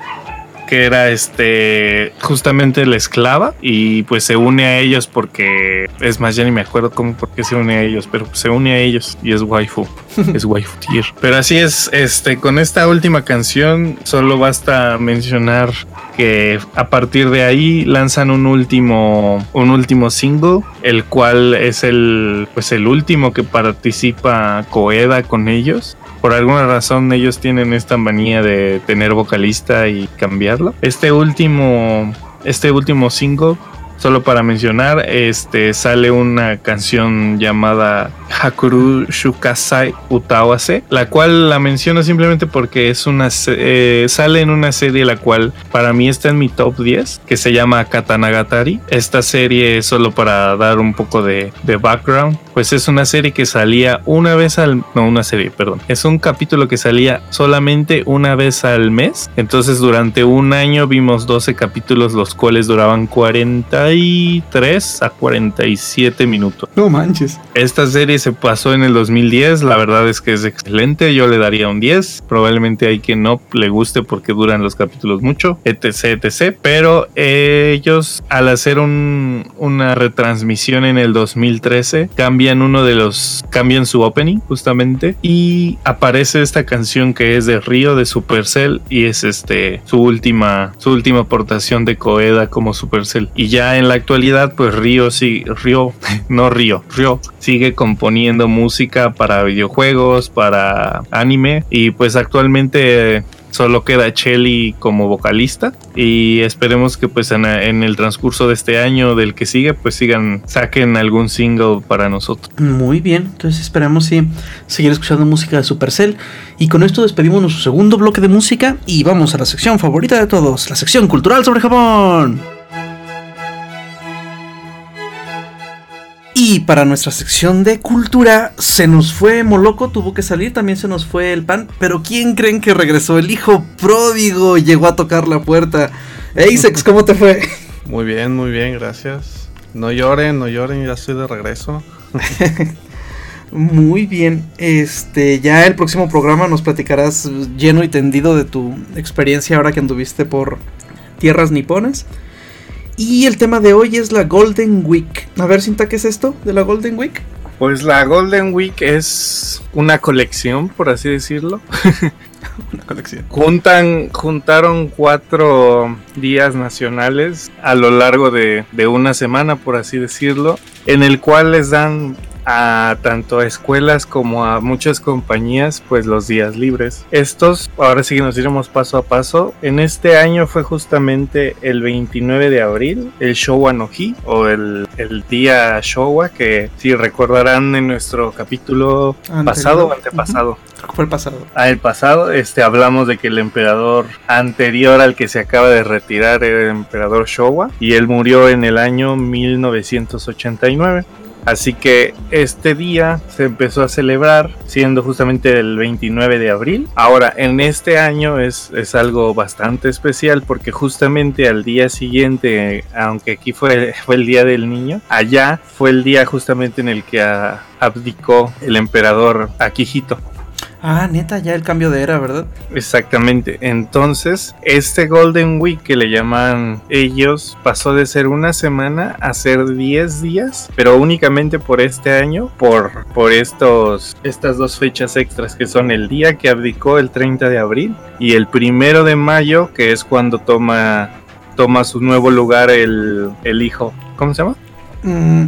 Que era este justamente la esclava. Y pues se une a ellos porque. Es más, ya ni me acuerdo cómo por qué se une a ellos. Pero se une a ellos y es waifu. es waifu tier. Pero así es, este, con esta última canción, solo basta mencionar que a partir de ahí lanzan un último un último single el cual es el pues el último que participa Coeda con ellos por alguna razón ellos tienen esta manía de tener vocalista y cambiarlo. Este último este último single Solo para mencionar, este sale una canción llamada Hakuru Shukasai Utawase, la cual la menciono simplemente porque es una eh, sale en una serie la cual para mí está en mi top 10, que se llama Katanagatari. Esta serie, solo para dar un poco de, de background, pues es una serie que salía una vez al... No, una serie, perdón. Es un capítulo que salía solamente una vez al mes. Entonces durante un año vimos 12 capítulos, los cuales duraban 43 a 47 minutos. no manches. Esta serie se pasó en el 2010, la verdad es que es excelente, yo le daría un 10, probablemente hay quien no le guste porque duran los capítulos mucho, etc, etc, pero ellos al hacer un- una retransmisión en el 2013 cambian uno de los, cambian su opening justamente y aparece esta canción que es de Río de Supercell y es este su última, su última aportación de Coeda como Supercell y ya en la actualidad pues Río sí, Río, no Río, Río sigue componiendo música para videojuegos, para anime y pues actualmente solo queda Chelly como vocalista y esperemos que pues en, en el transcurso de este año del que sigue pues sigan saquen algún single para nosotros. Muy bien, entonces esperamos sí, seguir escuchando música de Supercell. Y con esto despedimos nuestro segundo bloque de música y vamos a la sección favorita de todos, la sección cultural sobre Japón. Y para nuestra sección de cultura, se nos fue Moloco, tuvo que salir, también se nos fue el pan. Pero ¿quién creen que regresó? El hijo pródigo llegó a tocar la puerta. Eisex, ¿cómo te fue? Muy bien, muy bien, gracias. No lloren, no lloren, ya estoy de regreso. Muy bien, este, ya el próximo programa nos platicarás lleno y tendido de tu experiencia ahora que anduviste por tierras niponas. Y el tema de hoy es la Golden Week. A ver, Cinta, ¿qué es esto de la Golden Week? Pues la Golden Week es una colección, por así decirlo. Una colección. Juntan, juntaron cuatro días nacionales a lo largo de, de una semana, por así decirlo, en el cual les dan a tanto a escuelas como a muchas compañías pues los días libres. Estos, ahora sí que nos iremos paso a paso. En este año fue justamente el 29 de abril, el Showa no Hi o el, el día Showa que si recordarán en nuestro capítulo Anterior. pasado o antepasado. Creo que fue el pasado. Ah, el pasado, este, hablamos de que el emperador anterior al que se acaba de retirar era el emperador Showa y él murió en el año 1989. Así que este día se empezó a celebrar siendo justamente el 29 de abril. Ahora, en este año es, es algo bastante especial porque justamente al día siguiente, aunque aquí fue, fue el día del niño, allá fue el día justamente en el que ah, abdicó el emperador Akihito. Ah, neta, ya el cambio de era, ¿verdad? Exactamente. Entonces, este Golden Week que le llaman ellos pasó de ser una semana a ser 10 días, pero únicamente por este año, por, por estos, estas dos fechas extras que son el día que abdicó el 30 de abril y el primero de mayo, que es cuando toma, toma su nuevo lugar el, el hijo. ¿Cómo se llama? Mm,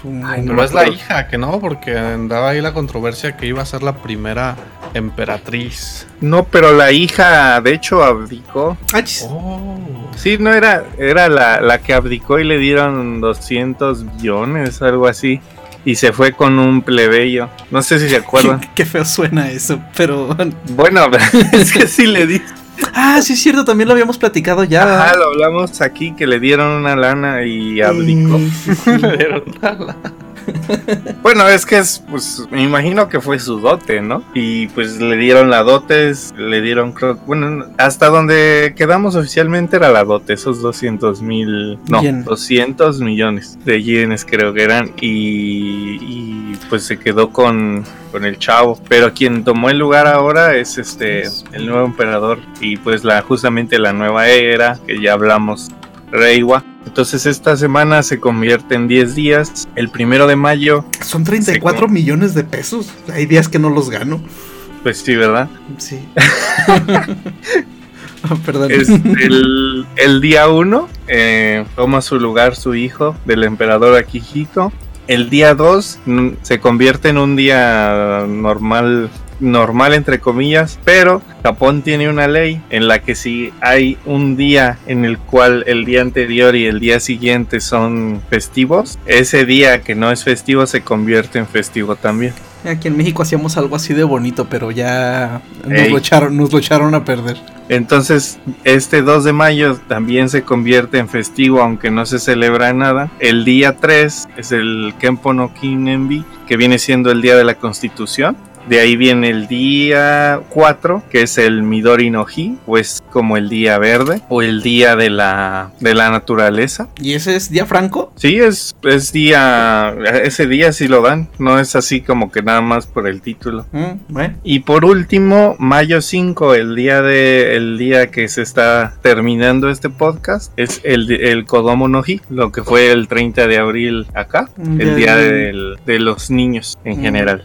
su- Ay, no es la hija, que no, porque andaba ahí la controversia que iba a ser la primera emperatriz. No, pero la hija, de hecho, abdicó. Ah, chis. Oh. Sí, no era, era la, la que abdicó y le dieron 200 billones, algo así. Y se fue con un plebeyo. No sé si se acuerdan. Qué, qué feo suena eso, pero... bueno, es que sí le di. Ah, sí es cierto, también lo habíamos platicado ya. Ajá, lo hablamos aquí que le dieron una lana y abdicó. Mm, sí, sí. Bueno, es que es, pues, me imagino que fue su dote, ¿no? Y pues le dieron la dote, le dieron, creo, bueno, hasta donde quedamos oficialmente era la dote, esos 200 mil, no, Yen. 200 millones de yenes creo que eran, y, y, pues se quedó con, con el chavo. Pero quien tomó el lugar ahora es este, el nuevo emperador, y pues la, justamente la nueva era, que ya hablamos, Reiwa. Entonces esta semana se convierte en 10 días. El primero de mayo, Son 34 Sí, millones de pesos. Hay días que no los gano. pues sí, ¿verdad? Sí. Ah, Perdón. Es el, el día 1 toma su lugar su hijo del emperador Akihito. El día 2 se convierte en un día normal, normal entre comillas, pero Japón tiene una ley en la que si hay un día en el cual el día anterior y el día siguiente son festivos, ese día que no es festivo se convierte en festivo también. Aquí en México hacíamos algo así de bonito, pero ya nos Ey. lo, echaron, nos lo echaron a perder. Entonces, este 2 de mayo también se convierte en festivo, aunque no se celebra nada. El día 3 es el Kempo no Kinenbi, que viene siendo el día de la Constitución. De ahí viene el día 4, que es el Midori no Hi, o es como el día verde, o el día de la, de la naturaleza. ¿Y ese es día franco? Sí, es, es día, ese día sí lo dan, no es así como que nada más por el título. Mm, bueno. Y por último, mayo 5, el día de el día que se está terminando este podcast, es el, el Kodomo no Hi, lo que fue el 30 de abril acá, Mm, el día del- de los niños en Mm. general.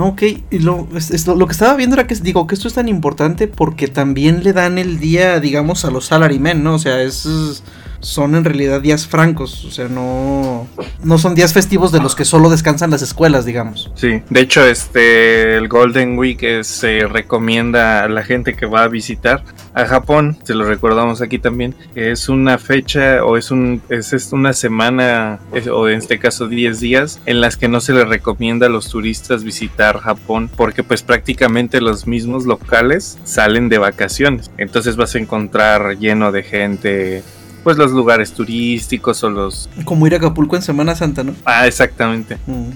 Ah, Ok, y lo, es- lo, que estaba viendo era que digo que esto es tan importante porque también le dan el día, digamos, a los salarymen, ¿no? O sea, es- son en realidad días francos, o sea, no, no son días festivos de los que solo descansan las escuelas, digamos. Sí, de hecho, este el Golden Week es- se recomienda a la gente que va a visitar a Japón, se lo recordamos aquí también, es una fecha o es un es, es una semana o en este caso 10 días en las que no se les recomienda a los turistas visitar Japón porque pues prácticamente los mismos locales salen de vacaciones. Entonces vas a encontrar lleno de gente pues los lugares turísticos o los Como ir a Acapulco en Semana Santa, ¿no? ah exactamente Mm,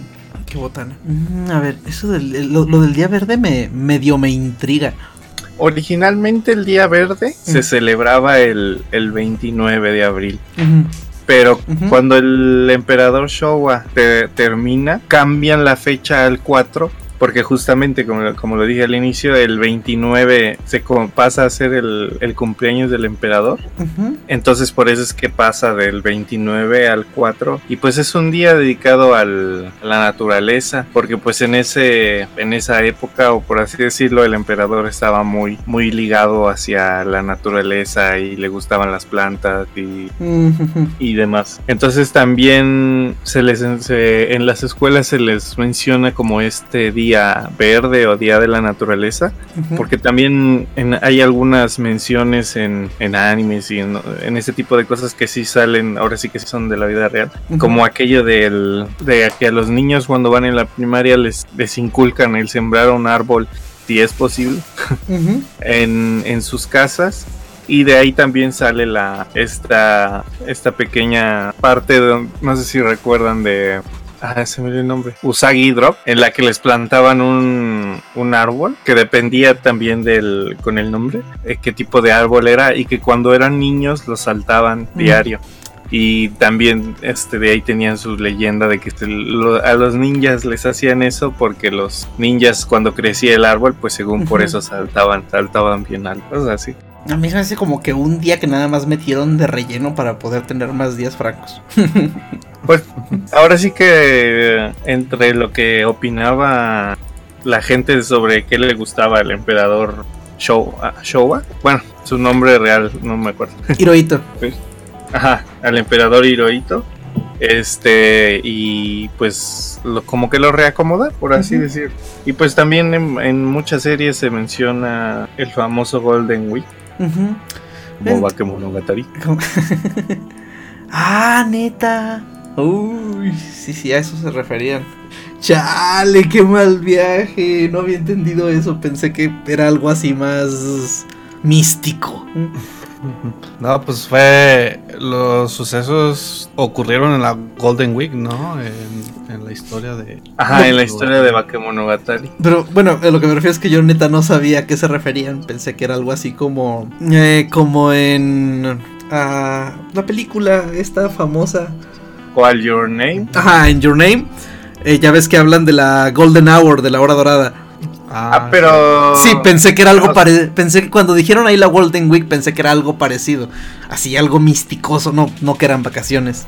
qué botana. Mm, a ver, eso del, el- lo, lo del día verde me medio me intriga. Originalmente el Día Verde se Mm. celebraba el, el 29 de abril, pero cuando el emperador Showa te- termina, cambian la fecha al 4, porque justamente como, como lo dije al inicio, el 29 se pasa a ser el, el cumpleaños del emperador, entonces por eso es que pasa del 29 al 4 y pues es un día dedicado al- a la naturaleza porque pues en ese en esa época o por así decirlo el emperador estaba muy muy ligado hacia la naturaleza y le gustaban las plantas y y demás. Entonces también se les se- en las escuelas se les menciona como este día verde o día de la naturaleza, Ujú. porque también en- hay algunas menciones en, en animes y en, en ese tipo de cosas que sí salen, ahora sí que sí son de la vida real, Ujú. como aquello del, de que a los niños cuando van en la primaria les, les inculcan el sembrar un árbol si es posible Ujú. en, en sus casas. Y de ahí también sale la esta, esta pequeña parte, de, no sé si recuerdan de... Ah, se me dio el nombre. Usagi Drop, en la que les plantaban un, un árbol que dependía también del con el nombre, eh, qué tipo de árbol era y que cuando eran niños lo saltaban Mm. diario. Y también este de ahí tenían su leyenda de que lo- a los ninjas les hacían eso porque los ninjas cuando crecía el árbol, pues según por eso saltaban, saltaban bien alto, cosas así. A mí me hace como que un día que nada más metieron de relleno para poder tener más días francos. Pues ahora sí que eh, entre lo que opinaba la gente sobre qué le gustaba al emperador Showa, Showa, bueno, su nombre real no me acuerdo. Hirohito. Ajá, al emperador Hirohito. Este, y pues lo- como que lo reacomoda, por así decir. Y pues también en, en muchas series se menciona el famoso Golden Week, Eh. Bakemonogatari. Como- ah, neta. Uy, sí, sí, a eso se referían. Chale, qué mal viaje. No había entendido eso. Pensé que era algo así más místico. No, pues fue. Los sucesos ocurrieron en la Golden Week, ¿no? En, en la historia de. Ajá, en la historia de Bakemonogatari. Pero bueno, a lo que me refiero es que yo neta no sabía a qué se referían. Pensé que era algo así como. eh, como en. ah, la película esta famosa. Call Your Name. Ajá, en Your Name. eh, ya ves que hablan de la Golden Hour, de la hora dorada. Ah, pero. Sí, pensé que era algo Ah, parecido. Pensé que cuando dijeron ahí la Golden Week, pensé que era algo parecido. Así, algo misticoso, no, no que eran vacaciones.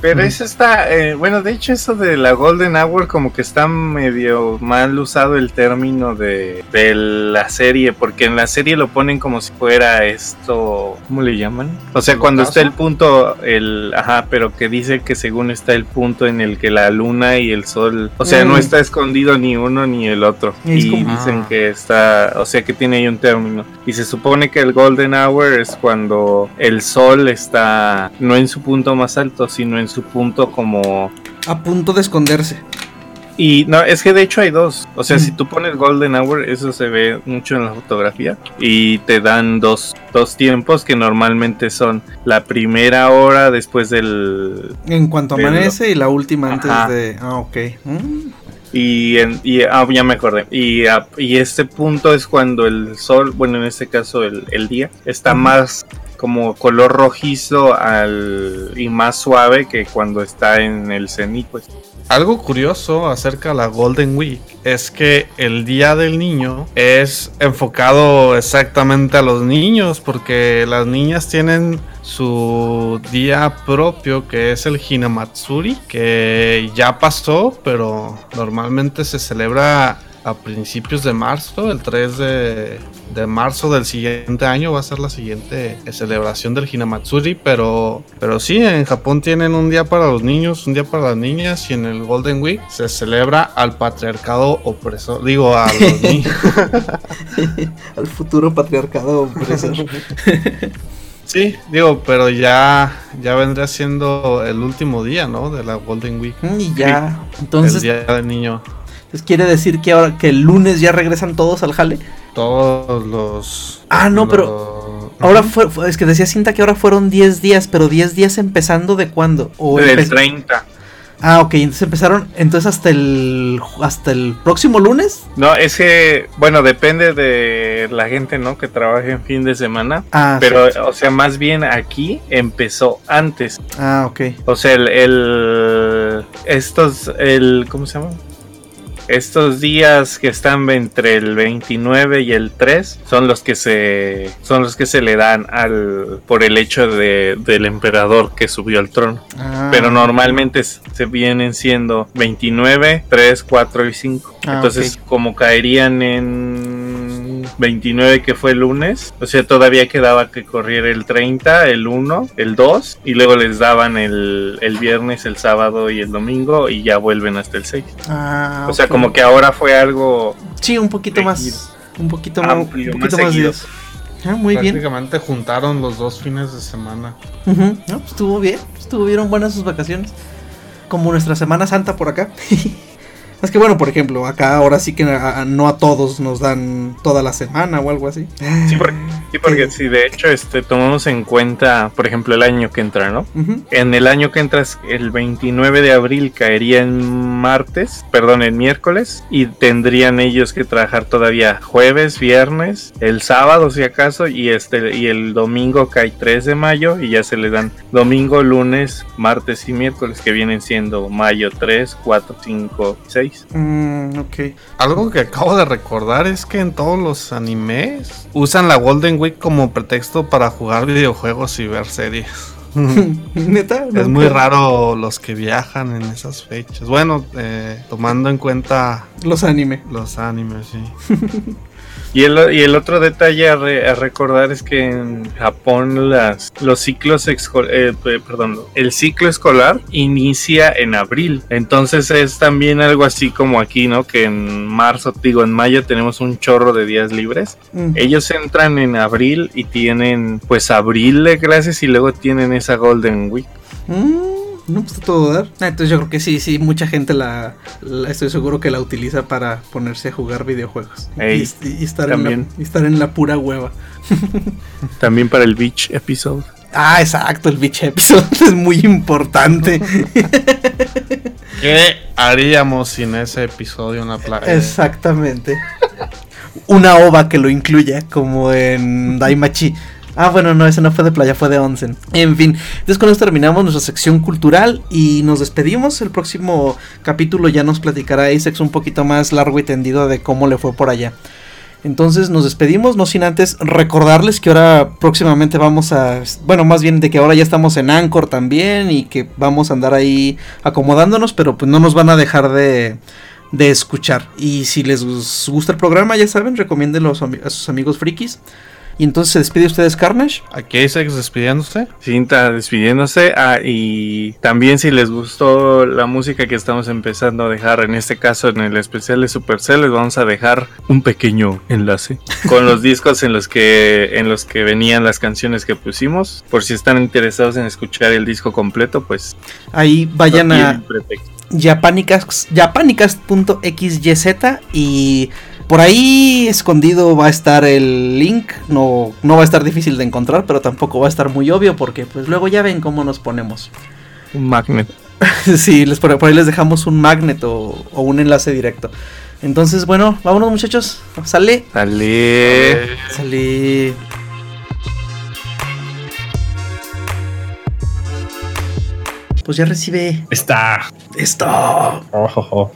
Pero eso está, eh, bueno, de hecho eso de la Golden Hour como que está medio mal usado el término de, de la serie, porque en la serie lo ponen como si fuera esto, ¿cómo le llaman? O sea, ¿El cuando está el punto, el, ajá, pero que dice que según está el punto en el que la luna y el sol, o sea, Mm. no está escondido ni uno ni el otro. Es y como- dicen Ah. que está, o sea, que tiene ahí un término. Y se supone que el Golden Hour es cuando el sol está no en su punto más alto, sino en su punto como... A punto de esconderse. Y no, es que de hecho hay dos. O sea, Mm. si tú pones Golden Hour, eso se ve mucho en la fotografía. Y te dan dos, dos tiempos que normalmente son la primera hora después del... En cuanto amanece y la última antes Ajá. de. Ah, ok. Mm. Y, en- y ah, ya me acordé. Y, ah, y este punto es cuando el sol, bueno, en este caso el, el día, está más como color rojizo al, y más suave que cuando está en el cenit, pues. Algo curioso acerca de la Golden Week es que el Día del Niño es enfocado exactamente a los niños porque las niñas tienen su día propio que es el Hinamatsuri que ya pasó pero normalmente se celebra a principios de marzo, el 3 de, de marzo del siguiente año va a ser la siguiente celebración del Hinamatsuri, pero, pero sí, en Japón tienen un día para los niños, un día para las niñas y en el Golden Week se celebra al patriarcado opresor, digo a los niños. Al futuro patriarcado opresor. Sí, digo, pero ya, ya vendría siendo el último día, ¿no? De la Golden Week. Mm, y ya. el Entonces, día del niño. Pues, quiere decir que ahora que el lunes ya regresan todos al jale. Todos los. Ah, no, pero Ahora fue, fue- es que decía Cinta que ahora fueron 10 días, pero 10 días empezando de cuándo? O Del empe- 30. Ah, ok, entonces empezaron, entonces hasta el hasta el próximo lunes. No, es que, bueno, depende de la gente, ¿no? Que trabaje en fin de semana. Ah, Pero, o sea, más bien aquí empezó antes. ah, ok. O sea, el, el- estos, el, ¿cómo se llama? Estos días que están entre el 29 y el 3 son los que se son los que se le dan al por el hecho de, del emperador que subió al trono. Ah, Pero normalmente se vienen siendo 29, 3, 4 y 5. Ah, Entonces, como caerían en 29 que fue el lunes, o sea, todavía quedaba que corriera el 30, el 1, el 2 y luego les daban el, el viernes, el sábado y el domingo y ya vuelven hasta el 6. ah, O sea, ok. como que ahora fue algo sí, un poquito más un poquito más amplio, un más poquito más días. Ah, muy bien. Prácticamente juntaron los dos fines de semana. No, pues estuvo bien, estuvieron buenas sus vacaciones. Como nuestra Semana Santa por acá. es que bueno, por ejemplo, acá ahora sí que a- a- no a todos nos dan toda la semana o algo así. Sí, porque, sí, porque si de hecho este, tomamos en cuenta, por ejemplo, el año que entra, ¿no? Ujú. En el año que entras, el 29 de abril caería en martes, perdón, en miércoles, y tendrían ellos que trabajar todavía jueves, viernes, el sábado si acaso, y este y el domingo cae 3 de mayo y ya se le dan domingo, lunes, martes y miércoles que vienen siendo mayo 3, 4, 5, 6. Mm, ok. Algo que acabo de recordar es que en todos los animes usan la Golden Week como pretexto para jugar videojuegos y ver series. Neta, Es muy raro los que viajan en esas fechas. Bueno, eh, tomando en cuenta Los anime. los animes, sí. Y el, y el otro detalle a, re- a recordar es que en Japón las, los ciclos eh, pe- perdón, el ciclo escolar inicia en abril. Entonces es también algo así como aquí, ¿no? Que en marzo, digo, en mayo tenemos un chorro de días libres. Mm. Ellos entran en abril y tienen pues abril de clases y luego tienen esa Golden Week. Mm, no pues todo dar. Ah, entonces yo creo que sí, sí, mucha gente la, la- estoy seguro que la utiliza para ponerse a jugar videojuegos. Ey, y, y estar en la, también. y estar en la pura hueva. También para el Beach Episode. Ah, exacto, el Beach Episode es muy importante. ¿Qué haríamos sin ese episodio en la playa? Exactamente. Una ova que lo incluya, como en Daimachi. Ah, bueno, no, ese no fue de playa, fue de onsen. En fin, entonces con esto terminamos nuestra sección cultural y nos despedimos. El próximo capítulo ya nos platicará Isaac un poquito más largo y tendido de cómo le fue por allá. Entonces nos despedimos, no sin antes recordarles que ahora próximamente vamos a, bueno, más bien de que ahora ya estamos en Anchor también y que vamos a andar ahí acomodándonos, pero pues no nos van a dejar de, de escuchar. Y si les gusta el programa, ya saben, recomiéndenlo a sus amigos frikis. Y entonces se despide ustedes Carnage. Aquí Isaac despidiéndose. Cinta despidiéndose. Ah, y también si les gustó la música que estamos empezando a dejar, en este caso en el especial de Supercell, les vamos a dejar un pequeño enlace con los discos en los que en los que venían las canciones que pusimos. Por si están interesados en escuchar el disco completo, pues Ahí vayan no a tienen pretexto. japanicas japanicas.xyz y por ahí escondido va a estar el link. No, no va a estar difícil de encontrar, pero tampoco va a estar muy obvio porque pues luego ya ven cómo nos ponemos. un magnet. sí, les, por, por ahí les dejamos un magnet o, o un enlace directo. Entonces, bueno, vámonos muchachos. Sale. Sale. Sale. Pues ya recibe Está. esto. Oh, oh, oh.